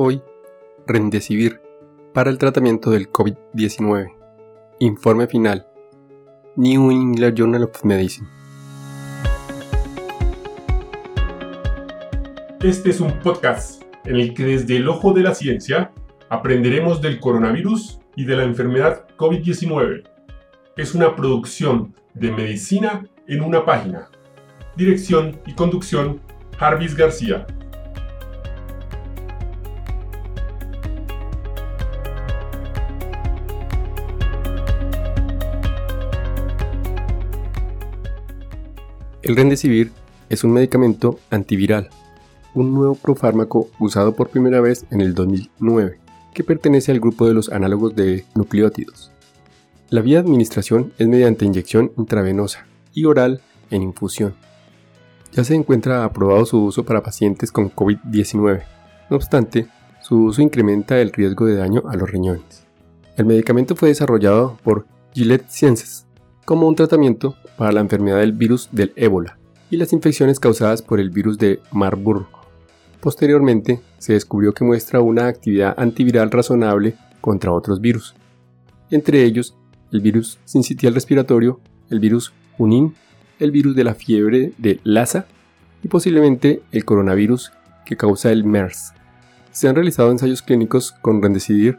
Hoy, Remdesivir para el tratamiento del COVID-19. Informe final. New England Journal of Medicine. Este es un podcast en el que desde el ojo de la ciencia aprenderemos del coronavirus y de la enfermedad COVID-19. Es una producción de medicina en una página. Dirección y conducción, Jarvis García. El Remdesivir es un medicamento antiviral, un nuevo profármaco usado por primera vez en el 2009, que pertenece al grupo de los análogos de nucleótidos. La vía de administración es mediante inyección intravenosa y oral en infusión. Ya se encuentra aprobado su uso para pacientes con COVID-19. No obstante, su uso incrementa el riesgo de daño a los riñones. El medicamento fue desarrollado por Gillette Sciences como un tratamiento para la enfermedad del virus del ébola y las infecciones causadas por el virus de Marburg. Posteriormente, se descubrió que muestra una actividad antiviral razonable contra otros virus, entre ellos el virus sincitial respiratorio, el virus Junin, el virus de la fiebre de Lassa y posiblemente el coronavirus que causa el MERS. Se han realizado ensayos clínicos con Remdesivir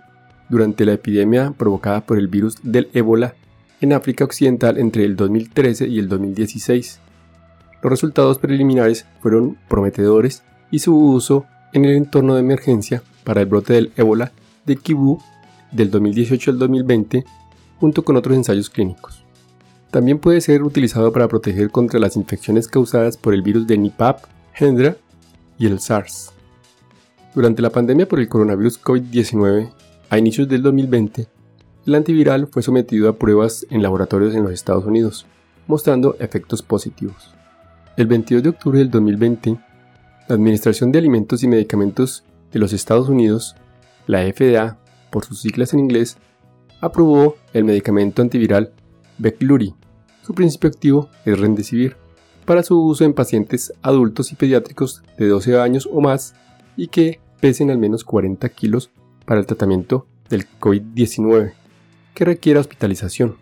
durante la epidemia provocada por el virus del ébola en África Occidental entre el 2013 y el 2016. Los resultados preliminares fueron prometedores y su uso en el entorno de emergencia para el brote del ébola de Kivu del 2018 al 2020 junto con otros ensayos clínicos. También puede ser utilizado para proteger contra las infecciones causadas por el virus de Nipah, Hendra y el SARS. Durante la pandemia por el coronavirus COVID-19, a inicios del 2020, el antiviral fue sometido a pruebas en laboratorios en los Estados Unidos, mostrando efectos positivos. El 22 de octubre del 2020, la Administración de Alimentos y Medicamentos de los Estados Unidos, la FDA, por sus siglas en inglés, aprobó el medicamento antiviral Veklury. Su principio activo es Remdesivir, para su uso en pacientes adultos y pediátricos de 12 años o más y que pesen al menos 40 kilos para el tratamiento del COVID-19 que requiera hospitalización.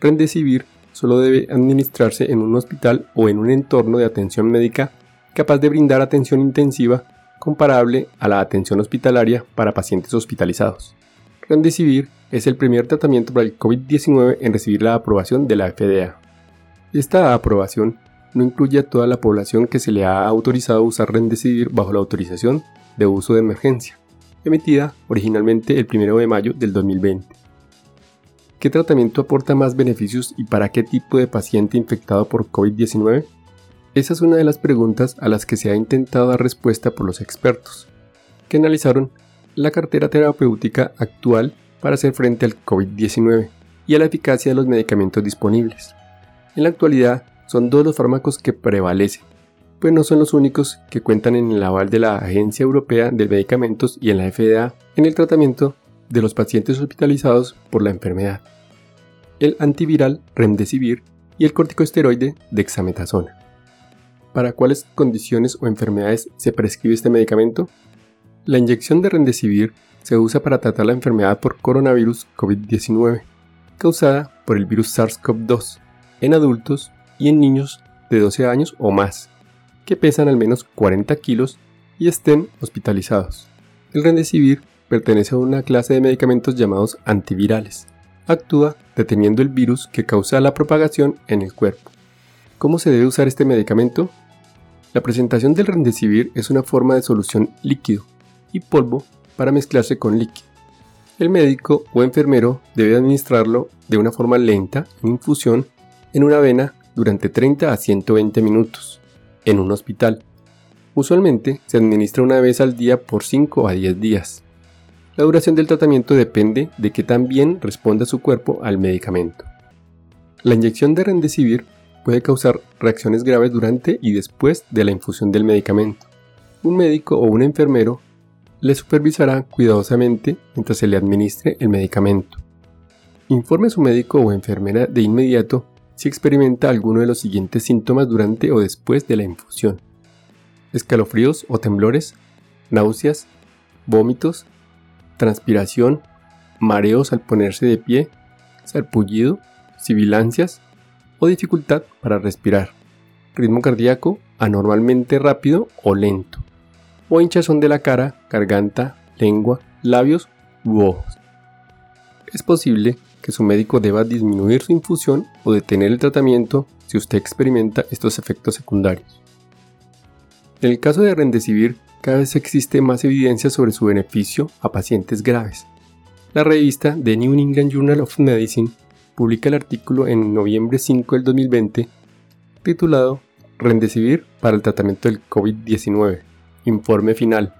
Remdesivir solo debe administrarse en un hospital o en un entorno de atención médica capaz de brindar atención intensiva comparable a la atención hospitalaria para pacientes hospitalizados. Remdesivir es el primer tratamiento para el COVID-19 en recibir la aprobación de la FDA. Esta aprobación no incluye a toda la población que se le ha autorizado usar Remdesivir bajo la autorización de uso de emergencia, emitida originalmente el 1 de mayo del 2020. ¿Qué tratamiento aporta más beneficios y para qué tipo de paciente infectado por COVID-19? Esa es una de las preguntas a las que se ha intentado dar respuesta por los expertos, que analizaron la cartera terapéutica actual para hacer frente al COVID-19 y a la eficacia de los medicamentos disponibles. En la actualidad son dos los fármacos que prevalecen, pues no son los únicos que cuentan en el aval de la Agencia Europea de Medicamentos y en la FDA en el tratamiento de los pacientes hospitalizados por la enfermedad el antiviral Remdesivir y el corticosteroide Dexametasona. ¿Para cuáles condiciones o enfermedades se prescribe este medicamento? La inyección de Remdesivir se usa para tratar la enfermedad por coronavirus COVID-19, causada por el virus SARS-CoV-2, en adultos y en niños de 12 años o más, que pesan al menos 40 kilos y estén hospitalizados. El Remdesivir pertenece a una clase de medicamentos llamados antivirales, actúa deteniendo el virus que causa la propagación en el cuerpo. ¿Cómo se debe usar este medicamento? La presentación del Remdesivir es una forma de solución líquido y polvo para mezclarse con líquido. El médico o enfermero debe administrarlo de una forma lenta en infusión en una vena durante 30 a 120 minutos en un hospital. Usualmente se administra una vez al día por 5 a 10 días. La duración del tratamiento depende de que tan bien responda su cuerpo al medicamento. La inyección de Remdesivir puede causar reacciones graves durante y después de la infusión del medicamento. Un médico o un enfermero le supervisará cuidadosamente mientras se le administre el medicamento. Informe a su médico o enfermera de inmediato si experimenta alguno de los siguientes síntomas durante o después de la infusión. Escalofríos o temblores, náuseas, vómitos, transpiración, mareos al ponerse de pie, sarpullido, sibilancias o dificultad para respirar, ritmo cardíaco anormalmente rápido o lento, o hinchazón de la cara, garganta, lengua, labios u ojos. Es posible que su médico deba disminuir su infusión o detener el tratamiento si usted experimenta estos efectos secundarios. En el caso de Rendecibir, cada vez existe más evidencia sobre su beneficio a pacientes graves. La revista The New England Journal of Medicine publica el artículo en noviembre 5 del 2020 titulado Rendecibir para el tratamiento del COVID-19, informe final,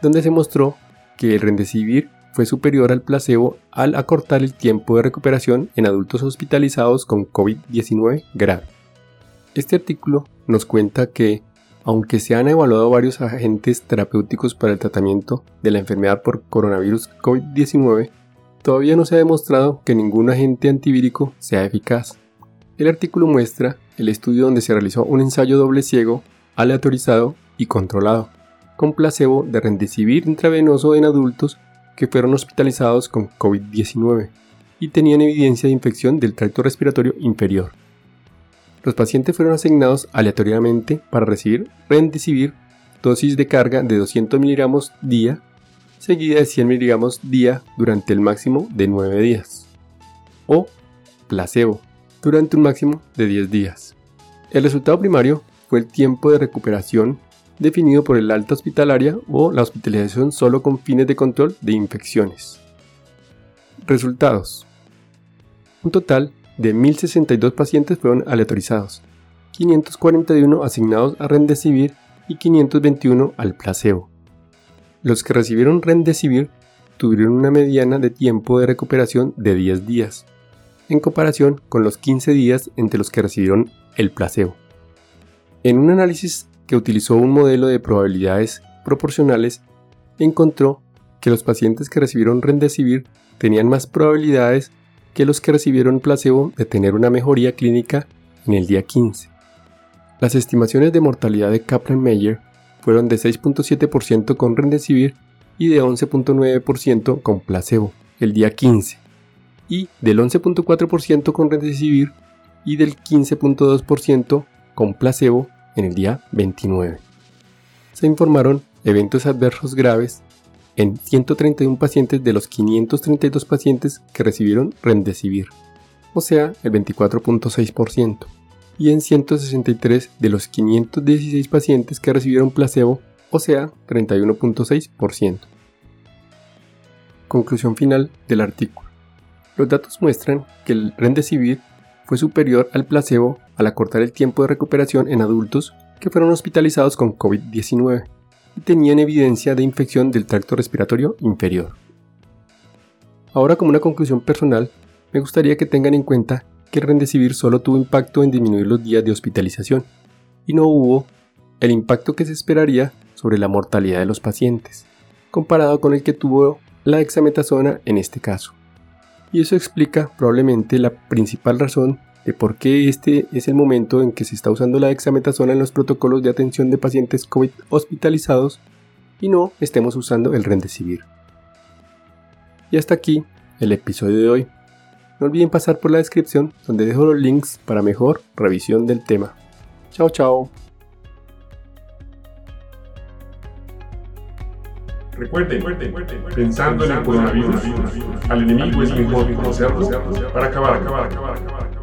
donde se mostró que el Rendecibir fue superior al placebo al acortar el tiempo de recuperación en adultos hospitalizados con COVID-19 grave. Este artículo nos cuenta que, aunque se han evaluado varios agentes terapéuticos para el tratamiento de la enfermedad por coronavirus COVID-19, todavía no se ha demostrado que ningún agente antivírico sea eficaz. El artículo muestra el estudio donde se realizó un ensayo doble ciego, aleatorizado y controlado, con placebo de rendecibir intravenoso en adultos que fueron hospitalizados con COVID-19 y tenían evidencia de infección del tracto respiratorio inferior. Los pacientes fueron asignados aleatoriamente para recibir rendecibir dosis de carga de 200 mg día seguida de 100 mg día durante el máximo de 9 días o placebo durante un máximo de 10 días. El resultado primario fue el tiempo de recuperación definido por el alta hospitalaria o la hospitalización solo con fines de control de infecciones. Resultados. Un total de 1.062 pacientes fueron aleatorizados, 541 asignados a Rendecibir y 521 al placebo. Los que recibieron Rendecibir tuvieron una mediana de tiempo de recuperación de 10 días, en comparación con los 15 días entre los que recibieron el placebo. En un análisis que utilizó un modelo de probabilidades proporcionales, encontró que los pacientes que recibieron Rendecibir tenían más probabilidades que los que recibieron placebo de tener una mejoría clínica en el día 15. Las estimaciones de mortalidad de Kaplan-Meier fueron de 6.7% con Rendecibir y de 11.9% con placebo el día 15 y del 11.4% con Remdesivir y del 15.2% con placebo en el día 29. Se informaron eventos adversos graves en 131 pacientes de los 532 pacientes que recibieron Remdesivir, o sea, el 24.6%, y en 163 de los 516 pacientes que recibieron placebo, o sea, 31.6%. Conclusión final del artículo. Los datos muestran que el Remdesivir fue superior al placebo al acortar el tiempo de recuperación en adultos que fueron hospitalizados con COVID-19 tenían evidencia de infección del tracto respiratorio inferior. Ahora como una conclusión personal, me gustaría que tengan en cuenta que el Remdesivir solo tuvo impacto en disminuir los días de hospitalización y no hubo el impacto que se esperaría sobre la mortalidad de los pacientes, comparado con el que tuvo la dexametasona en este caso y eso explica probablemente la principal razón de por qué este es el momento en que se está usando la dexametasona en los protocolos de atención de pacientes COVID hospitalizados y no estemos usando el Remdesivir. Y hasta aquí el episodio de hoy. No olviden pasar por la descripción donde dejo los links para mejor revisión del tema. Chao chao. Recuerden, pensando en el coronavirus, al enemigo es mejor conocerlo para acabar, acabar, acabar, acabar.